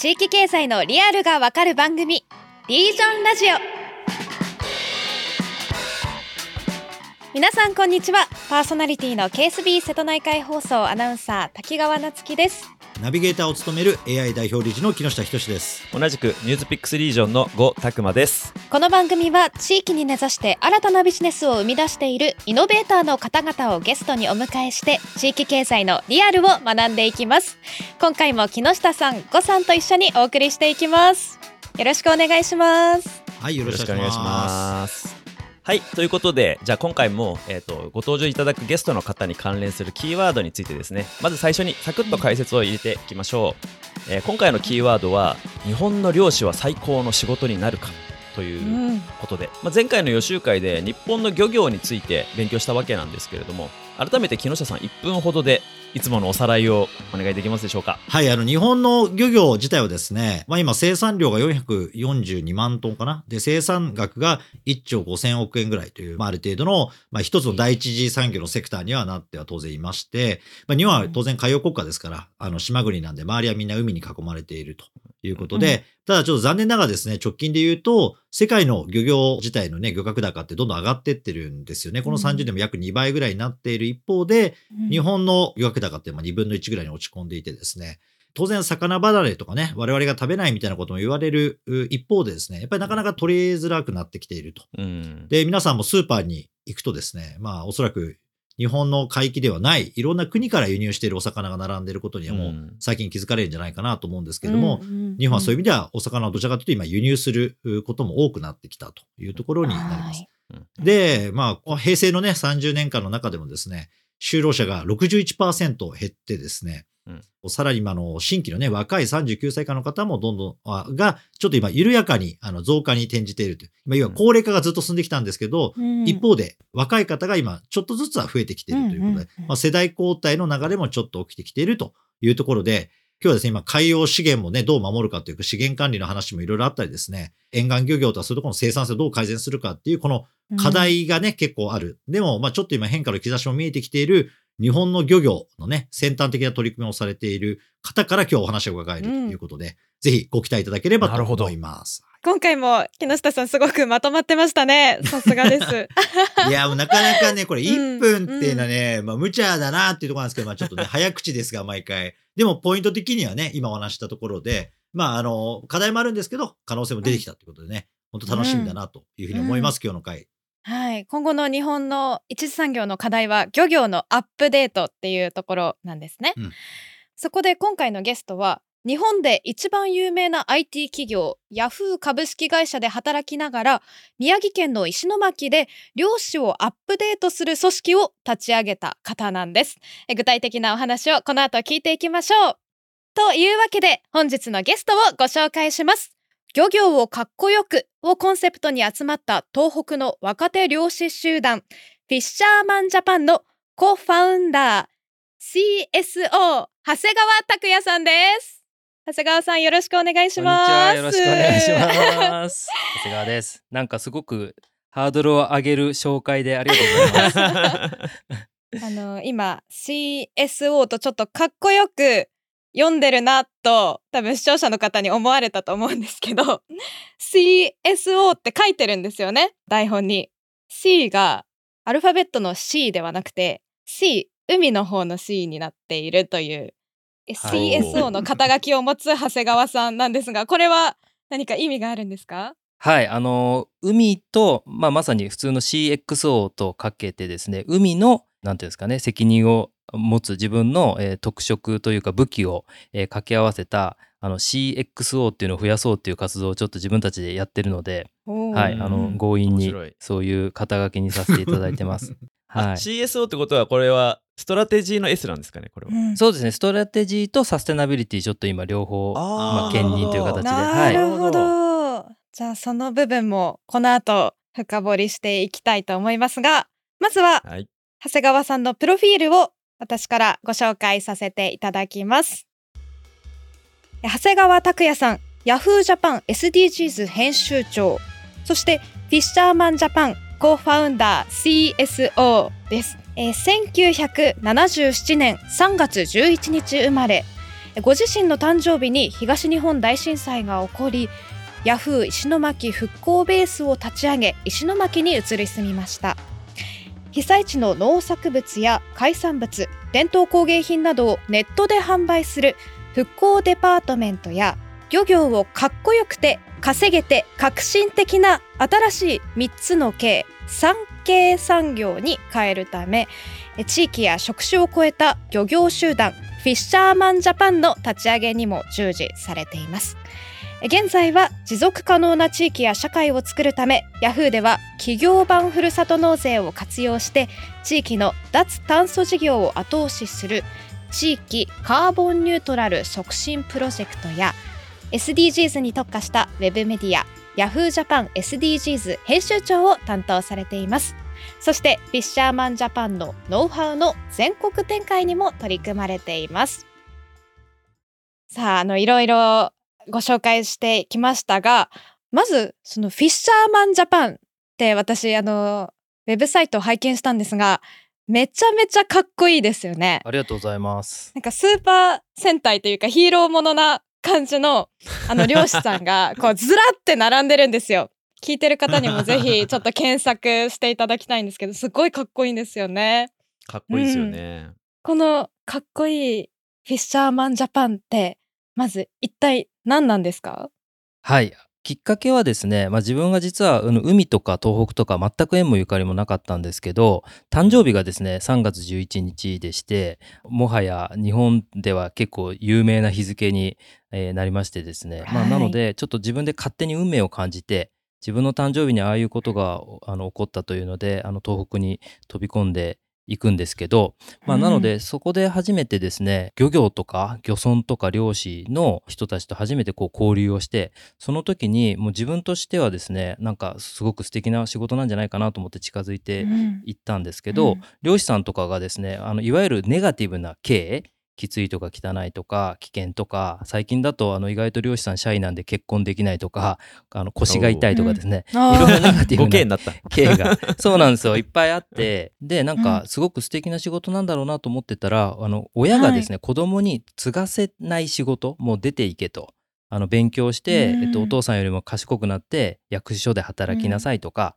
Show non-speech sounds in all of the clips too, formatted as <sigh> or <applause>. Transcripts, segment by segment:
地域経済のリアルがわかる番組リージョンラジオ。皆さんこんにちは。パーソナリティの KSB 瀬戸内海放送アナウンサー滝川夏樹です。ナビゲーターを務める AI 代表理事の木下仁です。同じくニュースピックスリージョンの呉拓磨ですこの番組は地域に根ざして新たなビジネスを生み出しているイノベーターの方々をゲストにお迎えして地域経済のリアルを学んでいきます。今回も木下さん呉さんと一緒にお送りしていきます。よろしくお願いします。はいよろしくお願いします。はいということでじゃあ今回も、えーと、ご登場いただくゲストの方に関連するキーワードについてですね。まず最初にサクッと解説を入れていきましょう、えー、今回のキーワードは日本の漁師は最高の仕事になるかということで、まあ、前回の予習会で日本の漁業について勉強したわけなんですけれども改めて木下さん1分ほどでいつものおさらいをお願いできますでしょうか？はい、あの、日本の漁業自体はですね、まあ今生産量が442万トンかな？で、生産額が1兆5000億円ぐらいという、まあある程度の、まあ一つの第一次産業のセクターにはなっては当然いまして、まあ日本は当然海洋国家ですから、あの、島国なんで周りはみんな海に囲まれているということで、うん、ただちょっと残念ながらですね、直近で言うと、世界の漁業自体のね、漁獲高ってどんどん上がってってるんですよね。この30年も約2倍ぐらいになっている一方で、うん、日本の漁獲高って2分の1ぐらいに落ち込んでいてですね、当然魚離れとかね、我々が食べないみたいなことも言われる一方でですね、やっぱりなかなか取りづらくなってきていると。うん、で、皆さんもスーパーに行くとですね、まあおそらく日本の海域ではない、いろんな国から輸入しているお魚が並んでいることにはもう最近気づかれるんじゃないかなと思うんですけども、日本はそういう意味ではお魚をどちらかというと今輸入することも多くなってきたというところになります。で、まあ、平成のね、30年間の中でもですね、就労者が61%減ってですね、うん、さらに今の新規のね、若い39歳以下の方もどんどん、が、ちょっと今緩やかにあの増加に転じているという。今、要は高齢化がずっと進んできたんですけど、うん、一方で若い方が今ちょっとずつは増えてきているということで、まあ、世代交代の流れもちょっと起きてきているというところで、今日はですね、今、海洋資源もね、どう守るかというか、資源管理の話もいろいろあったりですね、沿岸漁業とはそういうところの生産性をどう改善するかっていう、この課題がね、うん、結構ある。でも、まあちょっと今変化の兆しも見えてきている日本の漁業のね、先端的な取り組みをされている方から今日お話を伺えるということで、うん、ぜひご期待いただければと思います。今回も木下さんすごくまとまってましたね。<laughs> さすがです。いや、もうなかなかね、これ1分っていうのはね、うん、まあ無茶だなっていうところなんですけど、<laughs> まあちょっとね、早口ですが、毎回。でもポイント的にはね、今お話したところで、まああの、課題もあるんですけど、可能性も出てきたということでね、本当楽しみだなというふうに思います、うん、今日の回。はい、今後の日本の一次産業の課題は漁業のアップデートっていうところなんですね、うん、そこで今回のゲストは日本で一番有名な IT 企業ヤフー株式会社で働きながら宮城県の石巻で漁師をアップデートする組織を立ち上げた方なんです具体的なお話をこの後聞いていきましょうというわけで本日のゲストをご紹介します漁業をかっこよくをコンセプトに集まった東北の若手漁師集団、フィッシャーマンジャパンのコファウンダー、CSO、長谷川拓也さんです。長谷川さんよろしくお願いします。よろしくお願いします。<laughs> 長谷川です。なんかすごくハードルを上げる紹介でありがとうございます。<laughs> あの今 CSO とちょっとかっこよく読んでるなと多分視聴者の方に思われたと思うんですけど <laughs> CSO って書いてるんですよね台本に C がアルファベットの C ではなくて C 海の方の C になっているという CSO の肩書きを持つ長谷川さんなんですがこれは何か意味があるんですか？はいあの海と、まあ、まさに普通の CXO とかけてですね海のなんていうんですかね責任を持つ自分の、えー、特色というか武器を、えー、掛け合わせたあの CXO っていうのを増やそうっていう活動をちょっと自分たちでやってるので、はい、あの強引にそういう肩書きにさせていただいてます。<laughs> はい、CSO ってことはこれはストラテジーの S なんですかねこれは、うん、そうですね。ストラテジーとサステナビリティちょっと今両方まあ、兼任という形で。なるほど、はい、じゃあその部分もこの後深掘りしていきたいと思いますがまずは、はい、長谷川さんのプロフィールを私からご紹介させていただきます。長谷川拓也さん、ヤフージャパン SDGs 編集長、そしてフィッシャーマンジャパンコーファウンダー CSO です。えー、1977年3月11日生まれ、ご自身の誕生日に東日本大震災が起こりヤフー石巻復興ベースを立ち上げ石巻に移り住みました。被災地の農作物や海産物伝統工芸品などをネットで販売する復興デパートメントや漁業をかっこよくて稼げて革新的な新しい3つの系産経産業に変えるため地域や職種を超えた漁業集団フィッシャーマンジャパンの立ち上げにも従事されています。現在は持続可能な地域や社会を作るためヤフーでは企業版ふるさと納税を活用して地域の脱炭素事業を後押しする地域カーボンニュートラル促進プロジェクトや SDGs に特化したウェブメディアヤフージャパン SDGs 編集長を担当されています。そしてフィッシャーマンジャパンのノウハウの全国展開にも取り組まれています。さああのいろいろご紹介してきましたがまずそのフィッシャーマンジャパンって私あのウェブサイトを拝見したんですがめちゃめちゃかっこいいですよね。ありがとうございます。なんかスーパー戦隊というかヒーローものな感じのあの漁師さんがこうずらって並んでるんですよ。聞いてる方にもぜひ <laughs> ちょっと検索していただきたいんですけどすごいかっこいいんですよね。かっこいいですよね。うん、このかっこいいフィッシャーマンジャパンってまず一体何なんですか？はいきっかけはですね、まあ、自分が実は海とか東北とか全く縁もゆかりもなかったんですけど誕生日がですね3月11日でしてもはや日本では結構有名な日付になりましてですね、まあ、なのでちょっと自分で勝手に運命を感じて自分の誕生日にああいうことがあの起こったというのであの東北に飛び込んで行くんですけど、まあ、なのでそこで初めてですね、漁業とか漁村とか漁師の人たちと初めてこう交流をしてその時にもう自分としてはですねなんかすごく素敵な仕事なんじゃないかなと思って近づいていったんですけど、うん、漁師さんとかがですねあのいわゆるネガティブな経営きついとか汚いとか危険とか最近だとあの意外と漁師さんシャイなんで結婚できないとか <laughs> あの腰が痛いとかですね、いろんなネガティブな。経が。<laughs> そうなんですよ。いっぱいあって。でなんかすごく素敵な仕事なんだろうなと思ってたらあの親がですね、はい、子供に継がせない仕事もう出ていけと。あの勉強して、えっと、お父さんよりも賢くなって役所で働きなさいとか、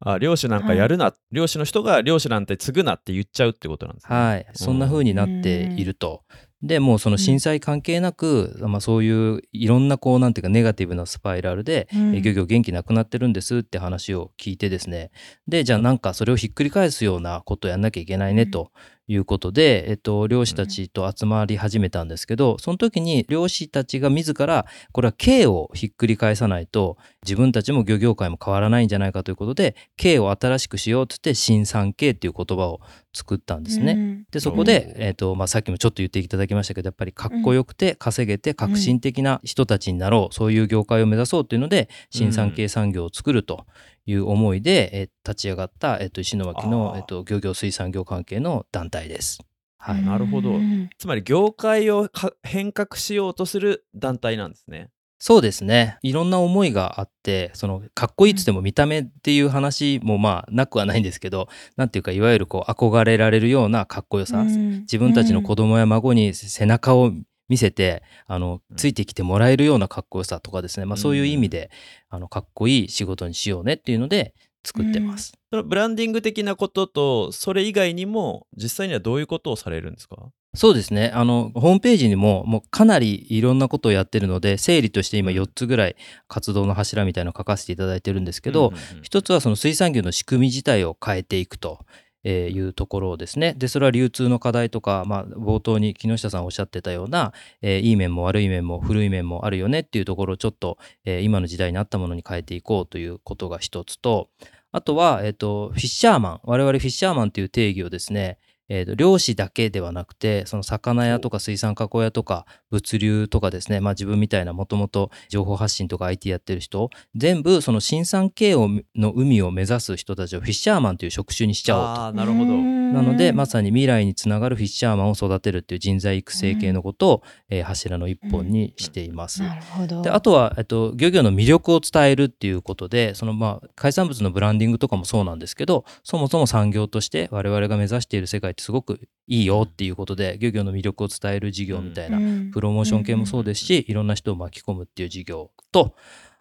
あ漁師なんかやるな、はい、漁師の人が漁師なんて継ぐなって言っちゃうってことなんですね。はい、そんな風になっていると。でもうその震災関係なく、うん、まあ、そういういろんなこうなんていうかネガティブなスパイラルで、うん、漁業元気なくなってるんですって話を聞いてですね。でじゃあなんかそれをひっくり返すようなことをやんなきゃいけないねということで、えっと、漁師たちと集まり始めたんですけど、その時に漁師たちが自ら、これは刑をひっくり返さないと、自分たちも漁業界も変わらないんじゃないかということで、刑を新しくしようっつって、新産経っていう言葉を作ったんですね。うん、で、そこで、えっと、まあ、さっきもちょっと言っていただきましたけど、やっぱりかっこよくて稼げて革新的な人たちになろう、そういう業界を目指そうというので、新産経産業を作るという思いで、え立ち上がった、えっと、石巻の、えっと、漁業水産業関係の団体です。はい、なるほど。つまり業界を変革しようとする団体なんですね。そうですね。いろんな思いがあって、そのかっこいいっつっても見た目っていう話もまあなくはないんですけど、なんていうかいわゆるこう憧れられるようなかっこよさ、自分たちの子供や孫に背中を見せてあのついてきてもらえるようなかっこよさとかですね、まあ、そういう意味で、あのかっこいい仕事にしようねっていうので作ってます。そのブランディング的なこととそれ以外にも実際にはどういうことをされるんですか？そうですね。あのホームページにももうかなりいろんなことをやってるので整理として今4つぐらい活動の柱みたいなのを書かせていただいてるんですけど、うんうんうん、一つはその水産業の仕組み自体を変えていくと。えー、いうところですね。でそれは流通の課題とか、まあ、冒頭に木下さんおっしゃってたような、えー、いい面も悪い面も古い面もあるよねっていうところをちょっと、えー、今の時代に合ったものに変えていこうということが一つとあとは、えっ、と、フィッシャーマン我々フィッシャーマンという定義をですねえーと、漁師だけではなくてその魚屋とか水産加工屋とか物流とかですね、まあ、自分みたいなもともと情報発信とか IT やってる人全部その新産経をの海を目指す人たちをフィッシャーマンという職種にしちゃおうと。あなるほど。なのでまさに未来につながるフィッシャーマンを育てるっていう人材育成系のことを、えー、柱の一本にしています。なるほど。であとは、えっと、漁業の魅力を伝えるっていうことでその、まあ、海産物のブランディングとかもそうなんですけどそもそも産業として我々が目指している世界すごくいいよっていうことで漁業の魅力を伝える事業みたいな、プロモーション系もそうですし、いろんな人を巻き込むっていう事業と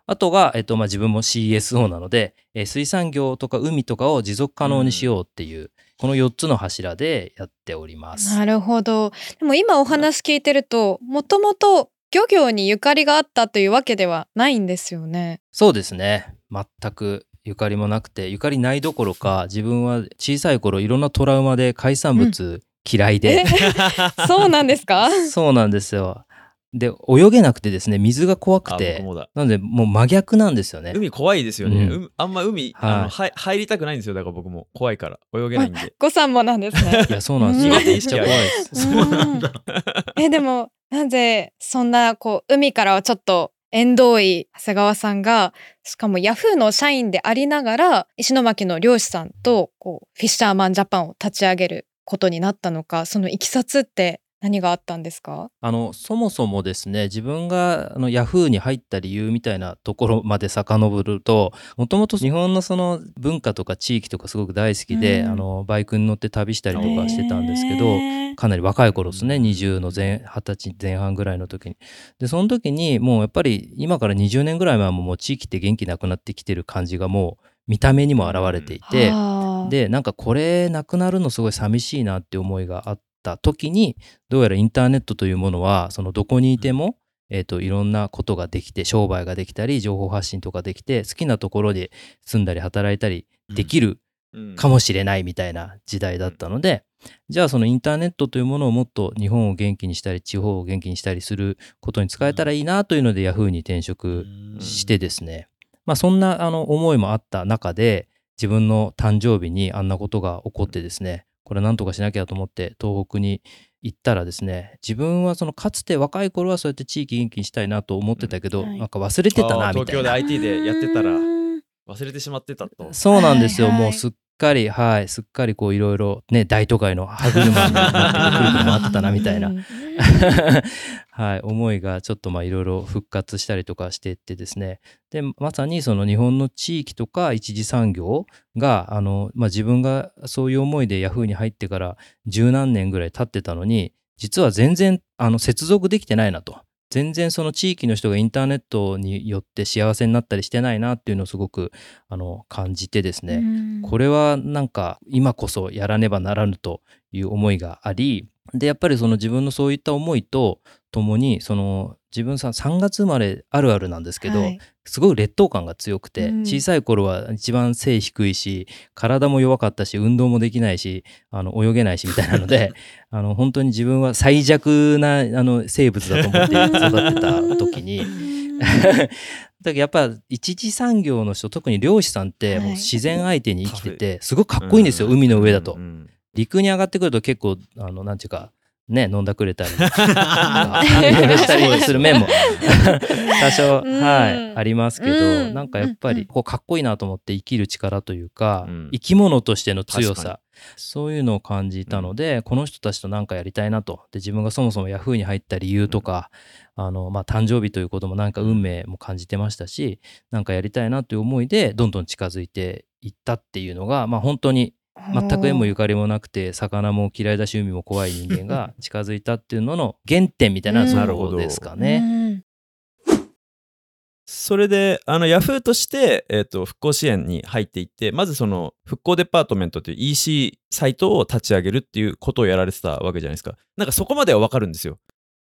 あとが、えっとまあ、自分も CSO なので、えー、水産業とか海とかを持続可能にしようっていう、うん、この4つの柱でやっております。なるほど。でも今お話聞いてるともともと漁業にゆかりがあったというわけではないんですよね。そうですね。全くゆかりもなくてゆかりないどころか自分は小さい頃いろんなトラウマで海産物嫌いで、うん、そうなんですか？<laughs> そうなんですよ。で泳げなくてですね水が怖くて。なのでもう真逆なんですよね。海怖いですよね、うん、あんま海、はい、あのは入りたくないんですよ。だから僕も怖いから泳げないんで。ごさんもなんですね。<laughs> いやそうなんですよ。めっちゃ怖いです。そうなん。だえでもなぜそんなこう海からはちょっと遠藤井長谷川さんがしかもヤフーの社員でありながら石巻の漁師さんとこうフィッシャーマンジャパンを立ち上げることになったのかそのいきさつって何があったんですか？あのそもそもですね自分があのヤフーに入った理由みたいなところまで遡るともともと日本のその文化とか地域とかすごく大好きで、うん、あのバイクに乗って旅したりとかしてたんですけどかなり若い頃ですね20の前20歳前半ぐらいの時に。でその時にもうやっぱり今から20年ぐらい前ももう地域って元気なくなってきてる感じがもう見た目にも現れていて、うん、でなんかこれなくなるのすごい寂しいなって思いがあった時にどうやらインターネットというものはそのどこにいても、えーと、いろんなことができて商売ができたり情報発信とかできて好きなところで住んだり働いたりできるかもしれないみたいな時代だったので、じゃあそのインターネットというものをもっと日本を元気にしたり地方を元気にしたりすることに使えたらいいなというので Yahoo に転職してですね、まあそんなあの思いもあった中で自分の誕生日にあんなことが起こってですねこれなんとかしなきゃと思って東北に行ったらですね自分はそのかつて若い頃はそうやって地域元気にしたいなと思ってたけど、うんはい、なんか忘れてたなみたいな。東京で IT でやってたら忘れてしまってたと。そうなんですよ、はいはい、もうすっかりはいすっかりこういろいろね大都会の歯車になってくることもあったなみたいな。<laughs> はい、思いがちょっとまあいろいろ復活したりとかしていってですね。でまさにその日本の地域とか一次産業があの、まあ、自分がそういう思いでヤフーに入ってから十何年ぐらい経ってたのに実は全然あの接続できてないなと。全然その地域の人がインターネットによって幸せになったりしてないなっていうのをすごくあの感じてですね、これはなんか今こそやらねばならぬという思いがありでやっぱりその自分のそういった思いとともにその自分さ3月生まれあるあるなんですけど、はい、すごい劣等感が強くて、うん、小さい頃は一番背低いし体も弱かったし運動もできないしあの泳げないしみたいなので <laughs> あの本当に自分は最弱なあの生物だと思って育ってた時に。<laughs> だけどやっぱ一次産業の人特に漁師さんってもう自然相手に生きててすごくかっこいいんですよ、海の上だと。陸に上がってくると結構あのなんていうかね、飲んだくれたり、<laughs> したりする面も。<laughs> 多少、はい、ありますけど、なんかやっぱり、こう、かっこいいなと思って生きる力というか、生き物としての強さ、そういうのを感じたので、この人たちと何かやりたいなと。で、自分がそもそもヤフーに入った理由とか、あの、まあ、誕生日ということもなんか運命も感じてましたし、なんかやりたいなという思いで、どんどん近づいていったっていうのが、まあ、本当に全く縁もゆかりもなくて魚も嫌いだし海も怖い人間が <laughs> 近づいたっていうのの原点みたいなそこですかね。それであのヤフーとして、えーと、復興支援に入っていってまずその復興デパートメントという EC サイトを立ち上げるっていうことをやられてたわけじゃないですか。なんかそこまでは分かるんですよ。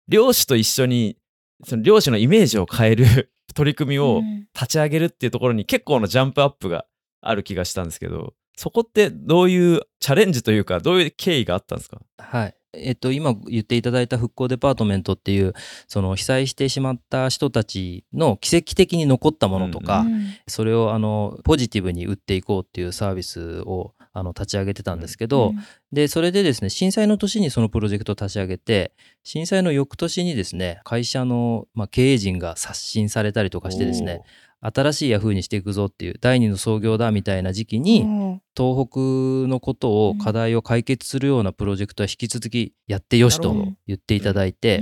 漁師と一緒にその漁師のイメージを変える <laughs> 取り組みを立ち上げるっていうところに結構のジャンプアップがある気がしたんですけどそこってどういうチャレンジというか、どういう経緯があったんですか？はい。えっと、今言っていただいた復興デパートメントっていうその被災してしまった人たちの奇跡的に残ったものとか、うんうん、それをあのポジティブに売っていこうっていうサービスをあの立ち上げてたんですけど、うん、でそれでですね震災の年にそのプロジェクトを立ち上げて震災の翌年にですね会社の、まあ、経営陣が刷新されたりとかしてですね新しいヤフーにしていくぞっていう第二の創業だみたいな時期に、東北のことを課題を解決するようなプロジェクトは引き続きやってよしと言っていただいて、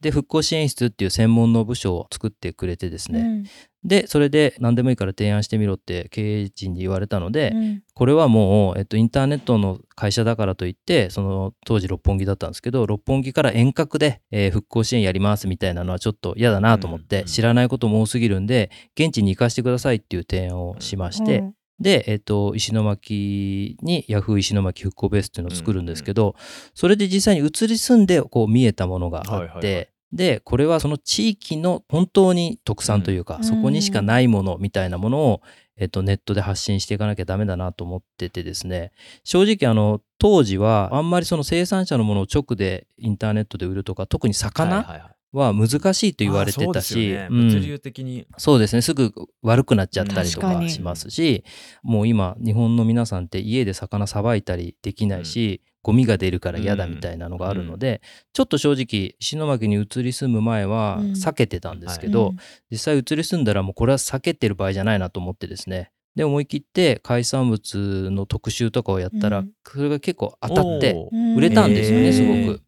で復興支援室っていう専門の部署を作ってくれてですね、でそれで何でもいいから提案してみろって経営陣に言われたので、うん。これはもう、えっと、インターネットの会社だからといってその当時六本木だったんですけど六本木から遠隔で、えー復興支援やりますみたいなのはちょっと嫌だなと思って、うん知らないことも多すぎるんで現地に行かせてくださいっていう提案をしまして、うんで、えっと、石巻にヤフー石巻復興ベースっていうのを作るんですけど、それで実際に移り住んでこう見えたものがあって、はいはいはいでこれはその地域の本当に特産というか、うん。そこにしかないものみたいなものを、えっと、ネットで発信していかなきゃダメだなと思っててですね。正直あの当時はあんまりその生産者のものを直でインターネットで売るとか特に魚はいはいはい。は難しいと言われてたし、物流的に、そうですね。すぐ悪くなっちゃったりとかしますし、もう今日本の皆さんって家で魚さばいたりできないし、ゴミが出るから嫌だみたいなのがあるので、ちょっと正直石巻に移り住む前はうん。避けてたんですけど、うん実際移り住んだらもうこれは避けてる場合じゃないなと思ってですね。で思い切って海産物の特集とかをやったら、うん。それが結構当たって売れたんですよね、すごく。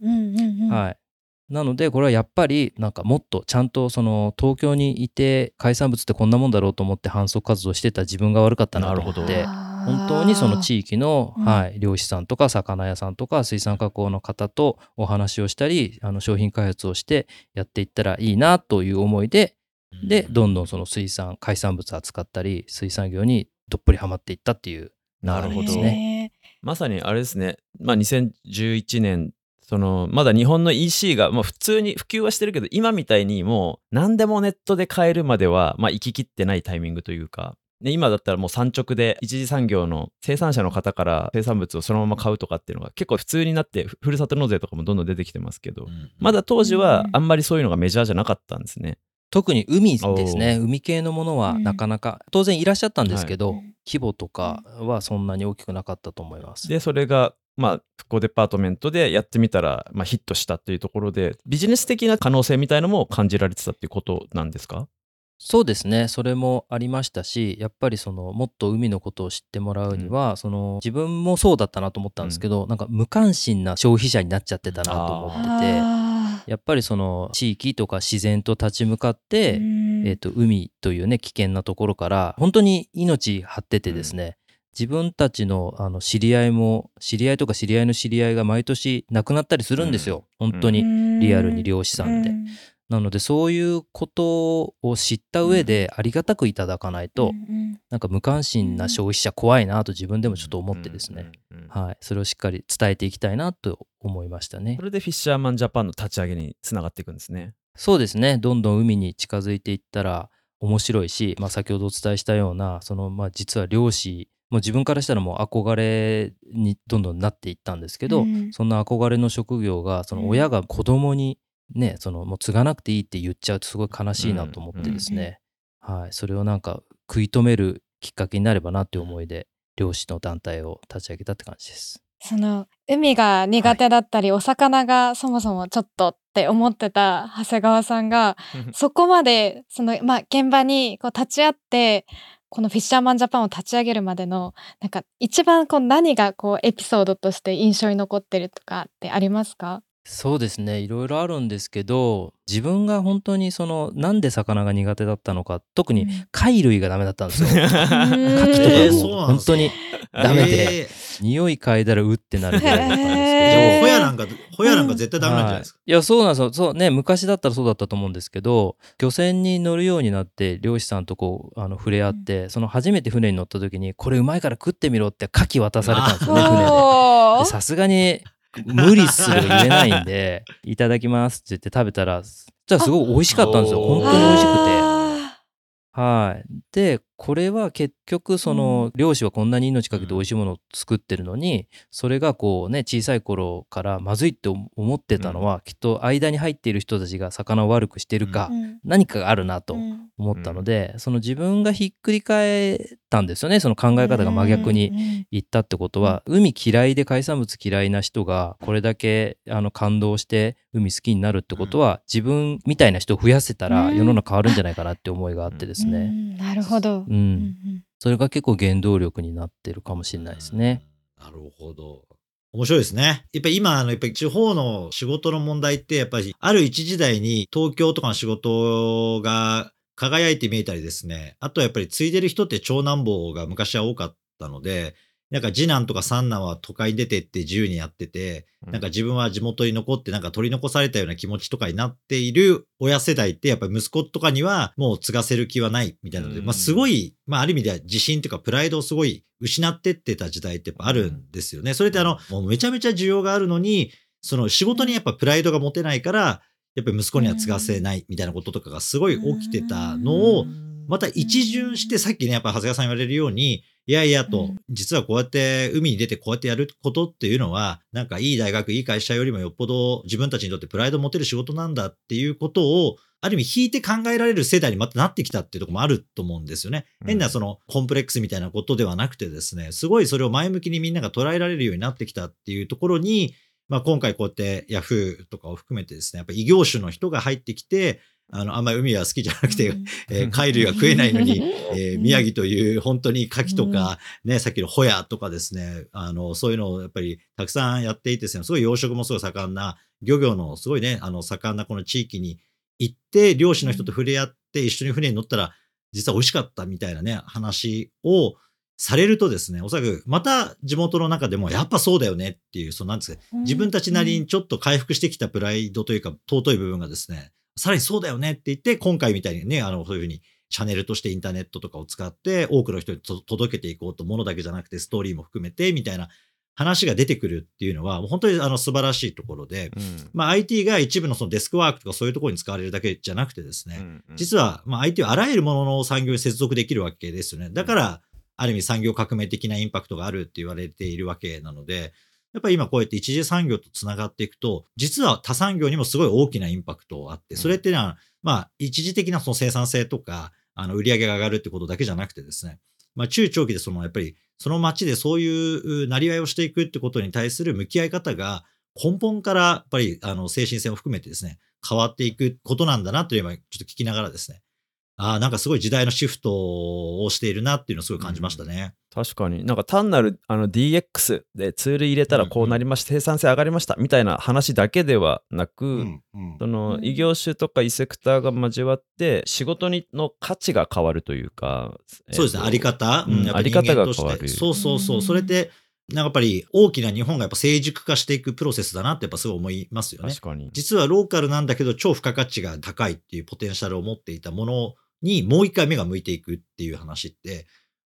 はい。なのでこれはやっぱりなんかもっとちゃんとその東京にいて海産物ってこんなもんだろうと思って販促活動してた自分が悪かったなと思なるほってど本当にその地域の、うんはい、漁師さんとか魚屋さんとか水産加工の方とお話をしたりあの商品開発をしてやっていったらいいなという思いででどんどんその水産海産物扱ったり水産業にどっぷりハマっていったっていうなるほどね。まさにあれですね、まあ、2011年そのまだ日本の EC が、まあ、普通に普及はしてるけど今みたいにもう何でもネットで買えるまでは、まあ、行ききってないタイミングというか。で今だったらもう産直で一次産業の生産者の方から生産物をそのまま買うとかっていうのが結構普通になってふふるさと納税とかもどんどん出てきてますけどまだ当時はあんまりそういうのがメジャーじゃなかったんですね。特に海ですね。海系のものはうん。なかなか、当然いらっしゃったんですけど、はい。規模とかはそんなに大きくなかったと思います。でそれがまあ復興デパートメントでやってみたら、まあ、ヒットしたっていうところでビジネス的な可能性みたいのも感じられてたっていうことなんですか？そうですね。それもありましたしやっぱりそのもっと海のことを知ってもらうには、その自分もそうだったなと思ったんですけど、なんか無関心な消費者になっちゃってたなと思っててあやっぱりその地域とか自然と立ち向かって、ーえー、と海というね危険なところから本当に命張っててですね、自分たちのあの知り合いも知り合いとか知り合いの知り合いが毎年亡くなったりするんですよ、本当に、うん。リアルに漁師さんで。うんなのでそういうことを知った上でありがたくいただかないと、うんなんか無関心な消費者怖いなと自分でもちょっと思ってですね、はい、それをしっかり伝えていきたいなと思いましたね。そ。れでフィッシャーマンジャパンの立ち上げにつながっていくんですね。そうですね。どんどん海に近づいていったら面白いし、まあ、先ほどお伝えしたようなその、まあ、実は漁師もう自分からしたらもう憧れにどんどんなっていったんですけど、うん。そんな憧れの職業がその親が子供にね、そのもう継がなくていいって言っちゃうとすごい悲しいなと思ってですね、はい、それをなんか食い止めるきっかけになればなっていう思いで漁師の団体を立ち上げたって感じです。その海が苦手だったり、お魚がそもそもちょっとって思ってた長谷川さんがそこまでその、まあ、現場にこう立ち会ってこのフィッシャーマンジャパンを立ち上げるまでのなんか一番こう何がこうエピソードとして印象に残ってるとかってありますか？そうですね。いろいろあるんですけど自分が本当にそのなんで魚が苦手だったのか特に貝類がダメだったんですよ。<laughs> 牡蠣とかえーも本当にダメで、えー。匂い嗅いだらうってなるぐらいだったんですじゃあへー。もうホヤなんか、ホヤなんか絶対ダメなんじゃないですか。はい、いやそうなんですよ。そうね昔だったらそうだったと思うんですけど漁船に乗るようになって漁師さんとこうあの触れ合って、その初めて船に乗った時にこれうまいから食ってみろって牡蠣渡されたんですよね船でさすがに無理する言えないんで「<laughs> いただきます」って言って食べたらじゃあすごい美味しかったんですよあ本当に美味しくて。あはい。で、これは結局、その、漁師はこんなに命かけて美味しいものを作ってるのに、それがこうね、小さい頃からまずいって思ってたのは、きっと間に入っている人たちが魚を悪くしてるか何かがあるなとうん。思ったので、その自分がひっくり返ったんですよね、その考え方が真逆に。うん行ったってことは、海嫌いで海産物嫌いな人がこれだけあの感動して海好きになるってことは、自分みたいな人を増やせたらうん。世の中変わるんじゃないかなって思いがあってですうね、ん。なるほど。うんうんそれが結構原動力になってるかもしれないですね。なるほど。面白いですね。やっぱり今、あの、やっぱり地方の仕事の問題って、やっぱりある一時代に東京とかの仕事が輝いて見えたりですね。あとはやっぱり継いでる人って長男坊が昔は多かったので、なんか次男とか三男は都会に出てって自由にやってて、うん。なんか自分は地元に残ってなんか取り残されたような気持ちとかになっている親世代ってやっぱり息子とかにはもう継がせる気はないみたいなので、うん。まあすごい、まあある意味では自信というかプライドをすごい失ってってた時代ってやっぱあるんですよね。それってあの、もうめちゃめちゃ需要があるのに、その仕事にやっぱプライドが持てないから、やっぱり息子には継がせないみたいなこととかがすごい起きてたのを、また一巡してさっきね、やっぱ長谷川さん言われるように、いやいやと、うん実はこうやって海に出てこうやってやることっていうのは、なんかいい大学、いい会社よりもよっぽど自分たちにとってプライドを持てる仕事なんだっていうことを、ある意味引いて考えられる世代にまたなってきたっていうところもあると思うんですよね。うん変なそのコンプレックスみたいなことではなくてですね、すごいそれを前向きにみんなが捉えられるようになってきたっていうところに、まあ今回こうやってヤフーとかを含めてですね、やっぱ異業種の人が入ってきて、あの、あんまり海は好きじゃなくて、<laughs> えー貝類が食えないのに、<laughs> えー宮城という本当に牡蠣とか、ね、さっきのホヤとかですね、あの、そういうのをやっぱりたくさんやっていてですね、すごい養殖もすごい盛んな、漁業のすごいね、あの、盛んなこの地域に行って、漁師の人と触れ合って一緒に船に乗ったら、実は美味しかったみたいなね、話をされるとですね、おそらくまた地元の中でもやっぱそうだよねっていう、そのなんですか、自分たちなりにちょっと回復してきたプライドというか尊い部分がですね、さらにそうだよねって言って、今回みたいにね、あの、そういうふうにチャンネルとしてインターネットとかを使って多くの人にと届けていこうと、ものだけじゃなくてストーリーも含めてみたいな話が出てくるっていうのは、もう本当にあの素晴らしいところで、うん。まあ IT が一部のそのデスクワークとかそういうところに使われるだけじゃなくてですね、うんうん。実は、まあ、IT はあらゆるものの産業に接続できるわけですよね。だから、ある意味産業革命的なインパクトがあるって言われているわけなので、やっぱり今こうやって一次産業とつながっていくと、実は他産業にもすごい大きなインパクトがあって、それっていうのは、まあ、一時的なその生産性とか、あの、売り上げが上がるってことだけじゃなくてですね、まあ、中長期でその、やっぱり、その街でそういうなりわいをしていくってことに対する向き合い方が、根本からやっぱり、あの、精神性も含めてですね、変わっていくことなんだなというのは、ちょっと聞きながらですね、ああ、なんかすごい時代のシフトをしているなっていうのをすごい感じましたね。確かに。なんか単なるあの DX でツール入れたらこうなりました、生産性上がりましたみたいな話だけではなく、うんそのうん。異業種とか異セクターが交わって仕事にの価値が変わるというか、そうですね、あり方、うん。あり方が人間として。変わる。そうそうそう。う。ん。それって、なんかやっぱり大きな日本がやっぱ成熟化していくプロセスだなってやっぱすごい思いますよね。確。かに。実はローカルなんだけど超付加価値が高いっていうポテンシャルを持っていたものにもう一回目が向いていくっていう話って、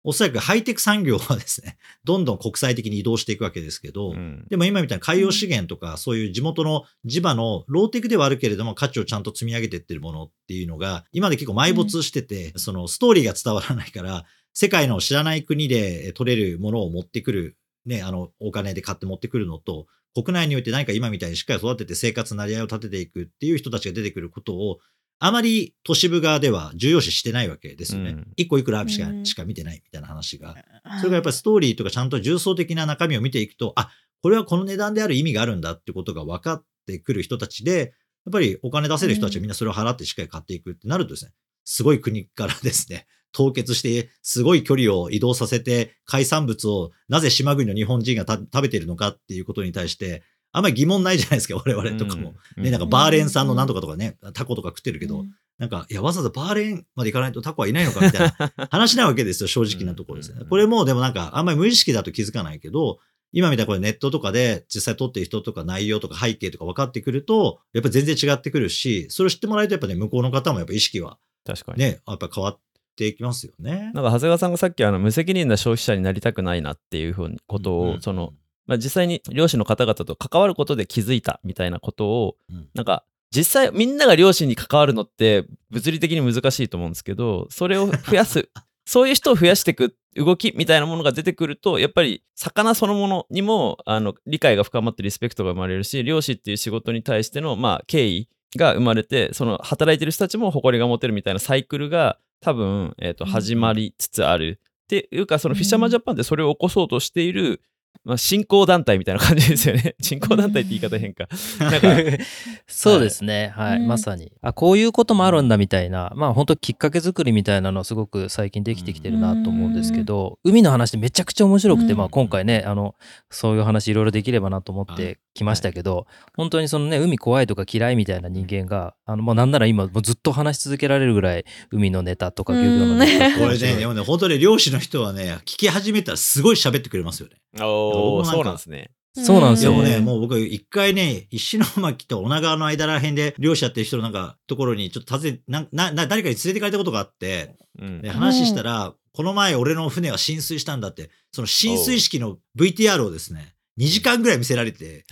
おそらくハイテク産業はですね、<laughs> どんどん国際的に移動していくわけですけど、うん。でも今みたいな海洋資源とか、そういう地元の地場のローテクではあるけれども、価値をちゃんと積み上げていってるものっていうのが、今まで結構埋没してて、そのストーリーが伝わらないから、世界の知らない国で取れるものを持ってくる、ね、あの、お金で買って持ってくるのと、国内において何か今みたいにしっかり育てて生活なり合いを立てていくっていう人たちが出てくることを、あまり都市部側では重要視してないわけですよね。うん一個いくらしかうんしか見てないみたいな話が。それがやっぱりストーリーとかちゃんと重層的な中身を見ていくと、あ、これはこの値段である意味があるんだってことが分かってくる人たちで、やっぱりお金出せる人たちはみんなそれを払ってしっかり買っていくってなるとですね、すごい国からですね、凍結して、すごい距離を移動させて、海産物をなぜ島国の日本人がた食べているのかっていうことに対して、あんまり疑問ないじゃないですか、我々とかも。うん。ね、なんかバーレン産のなんとかとかね、タコとか食ってるけど、うん。なんか、いや、わざわざバーレンまで行かないとタコはいないのかみたいな <laughs> 話なわけですよ、正直なところですね。これも、でもなんか、あんまり無意識だと気づかないけど、今みたいなこれネットとかで実際撮ってる人とか内容とか背景とか分かってくると、やっぱ全然違ってくるし、それを知ってもらえるとやっぱね、向こうの方もやっぱ意識は確かに。ね、やっぱ変わっていきますよね。なんか長谷川さんがさっきあの無責任な消費者になりたくないなっていうふうにことを、うん。その、まあ、実際に漁師の方々と関わることで気づいたみたいなことを、うん。なんか実際みんなが漁師に関わるのって物理的に難しいと思うんですけどそれを増やす <laughs> そういう人を増やしていく動きみたいなものが出てくるとやっぱり魚そのものにもあの理解が深まってリスペクトが生まれるし漁師っていう仕事に対しての、まあ、敬意が生まれてその働いてる人たちも誇りが持てるみたいなサイクルが多分、えー、とうん始まりつつある。っていうかそのフィッシャーマンジャパンってそれを起こそうとしている、まあ、振興団体みたいな感じですよね。<laughs> 振興団体って言い方変か。なんか <laughs> そうですね。はい。うんまさに。あ、こういうこともあるんだみたいな、まあ本当きっかけ作りみたいなのはすごく最近できてきてるなと思うんですけど、海の話めちゃくちゃ面白くて、うんまあ今回ね、あの、そういう話いろいろできればなと思っはてきましたけど、本当にそのね海怖いとか嫌いみたいな人間があの、まあ、なんなら今もうずっと話し続けられるぐらい海のネタとか漁業のネタうん <laughs> これね、でもね、本当に漁師の人はね、聞き始めたらすごい喋ってくれますよね。おお、そうなんですね。そうなんですよでもね、ねもう僕一回ね、石巻と女川の間ら辺で漁師やってる人のなんか、ところにちょっと訪ね、な、な、な誰かに連れてかれたことがあって、うんで話したら、この前俺の船が浸水したんだって、その浸水式の VTR をですね、2時間ぐらい見せられて、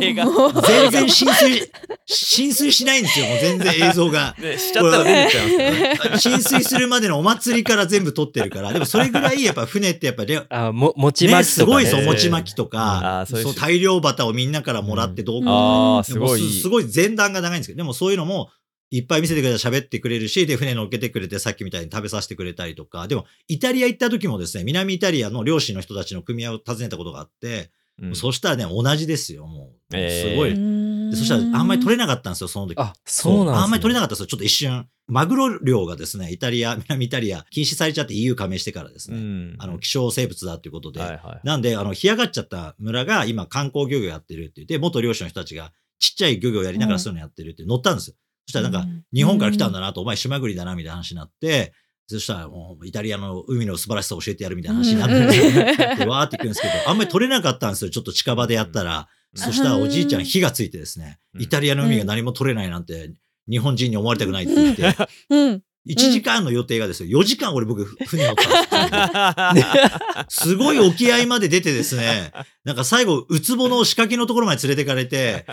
映画。全然浸水、浸水しないんですよ、もう全然映像が。<laughs> ね、しちゃったら出てっちゃいますからね。浸水するまでのお祭りから全部撮ってるから、でもそれぐらいやっぱ船ってやっぱり、<laughs> あも餅ね、巻きとか、ね。すごいですよ、ね餅巻きとあかー、そういうそう大量旗をみんなからもらってどううん。すごい。すごい前段が長いんですけど、でもそういうのもいっぱい見せてくれたら喋ってくれるし、で、船乗っけてくれてさっきみたいに食べさせてくれたりとか、でもイタリア行った時もですね、南イタリアの漁師の人たちの組合を訪ねたことがあって、うんそしたらね、同じですよ、もう。えーすごい。でそしたらあんまり取れななかったんですよ、その時。あそうなんです、ね、あんまり取れなかったんですよ、ちょっと一瞬。マグロ漁がですね、イタリア、<laughs> 南イタリア、禁止されちゃって EU 加盟してからですね、うん。あの、希少生物だっていうことで、はいはい。なんで、あの、干上がっちゃった村が今観光漁業やってるって言って、元漁師の人たちがちっちゃい漁業やりながらそういうのやってるって乗ったんですよ。そしたらなんか、日本から来たんだなと、お前島国だなみたいな話になって、そしたらもうイタリアの海の素晴らしさを教えてやるみたいな話になって、でわーっていくんですけど、あんまり取れなかったんですよ。ちょっと近場でやったら。うんそしたらおじいちゃん火がついてですね、うんイタリアの海が何も取れないなんて、日本人に思われたくないって言って、うん。1時間の予定がですよ、4時間俺僕船乗ったんですよ。<laughs> すごい沖合まで出てですね、なんか最後、ウツボの仕掛けのところまで連れてかれて、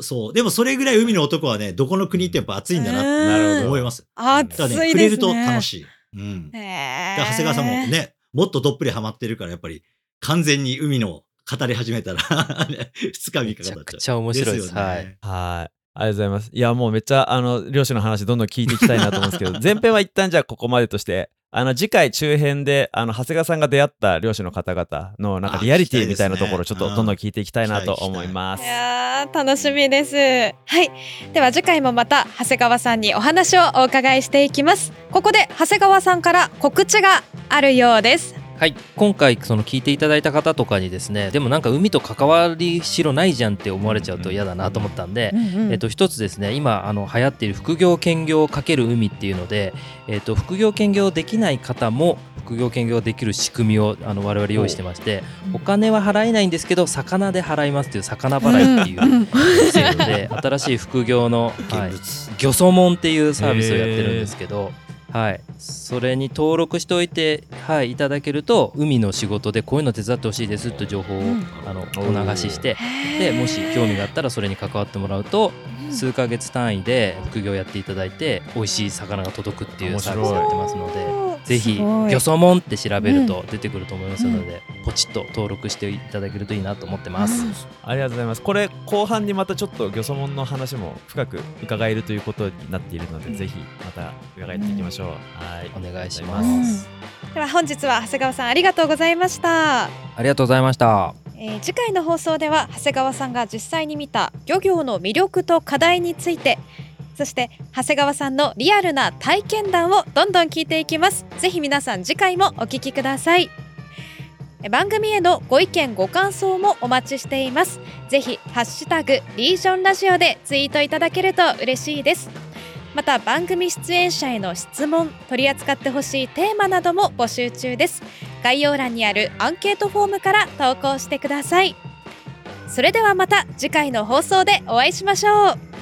そう。でもそれぐらい海の男はね、どこの国ってやっぱ暑いんだなってなるほど思います。暑だからね、いですね。触れると楽しい。うん。だへー長谷川さんもね、もっとどっぷりハマってるから、やっぱり完全に海の語り始めたら、<laughs> 2日3日めかかっちゃう。ちゃくちゃ面白いですよねはい。はい。ありがとうございます。いや、もうめっちゃ、あの、漁師の話どんどん聞いていきたいなと思うんですけど、<laughs> 前編は一旦じゃあここまでとして、あの、次回中編で、あの、長谷川さんが出会った漁師の方々の、なんかあリアリティみたいなところ、ちょっとどんどん聞いていきたいなと思いますい。やー楽しみです。はい。では次回もまた長谷川さんにお話をお伺いしていきます。ここで長谷川さんから告知があるようです。はい、今回その聞いていただいた方とかにですねでもなんか海と関わりしろないじゃんって思われちゃうと嫌だなと思ったんで、えっと、一つですね今あの流行っている副業兼業×海っていうので、えっと、副業兼業できない方も副業兼業できる仕組みをあの我々用意してましてお金は払えないんですけど魚で払いますっていう魚払いっていううん制度で新しい副業の、はい。漁村門っていうサービスをやってるんですけど、はい、それに登録しておいて、はい、いただけると海の仕事でこういうの手伝ってほしいですと情報を、うん。あのお流ししてでもし興味があったらそれに関わってもらうと数ヶ月単位で副業やっていただいて美味しい魚が届くっていうサービスをやってますので。ぜひ「すごい漁村門」って調べると出てくると思いますので、ポチッと登録していただけるといいなと思ってます。ありがとうございます。これ、後半にまたちょっと漁村門の話も深く伺えるということになっているので、ぜひまた伺っていきましょう。はい。お願いします。では本日は長谷川さんありがとうございました。ありがとうございました。えー次回の放送では長谷川さんが実際に見た漁業の魅力と課題についてそして長谷川さんのリアルな体験談をどんどん聞いていきます。ぜひ皆さん次回もお聞きください。え番組へのご意見ご感想もお待ちしています。ぜひハッシュタグリージョンラジオでツイートいただけると嬉しいです。また番組出演者への質問取り扱ってほしいテーマなども募集中です。概要欄にあるアンケートフォームから投稿してください。それではまた次回の放送でお会いしましょう。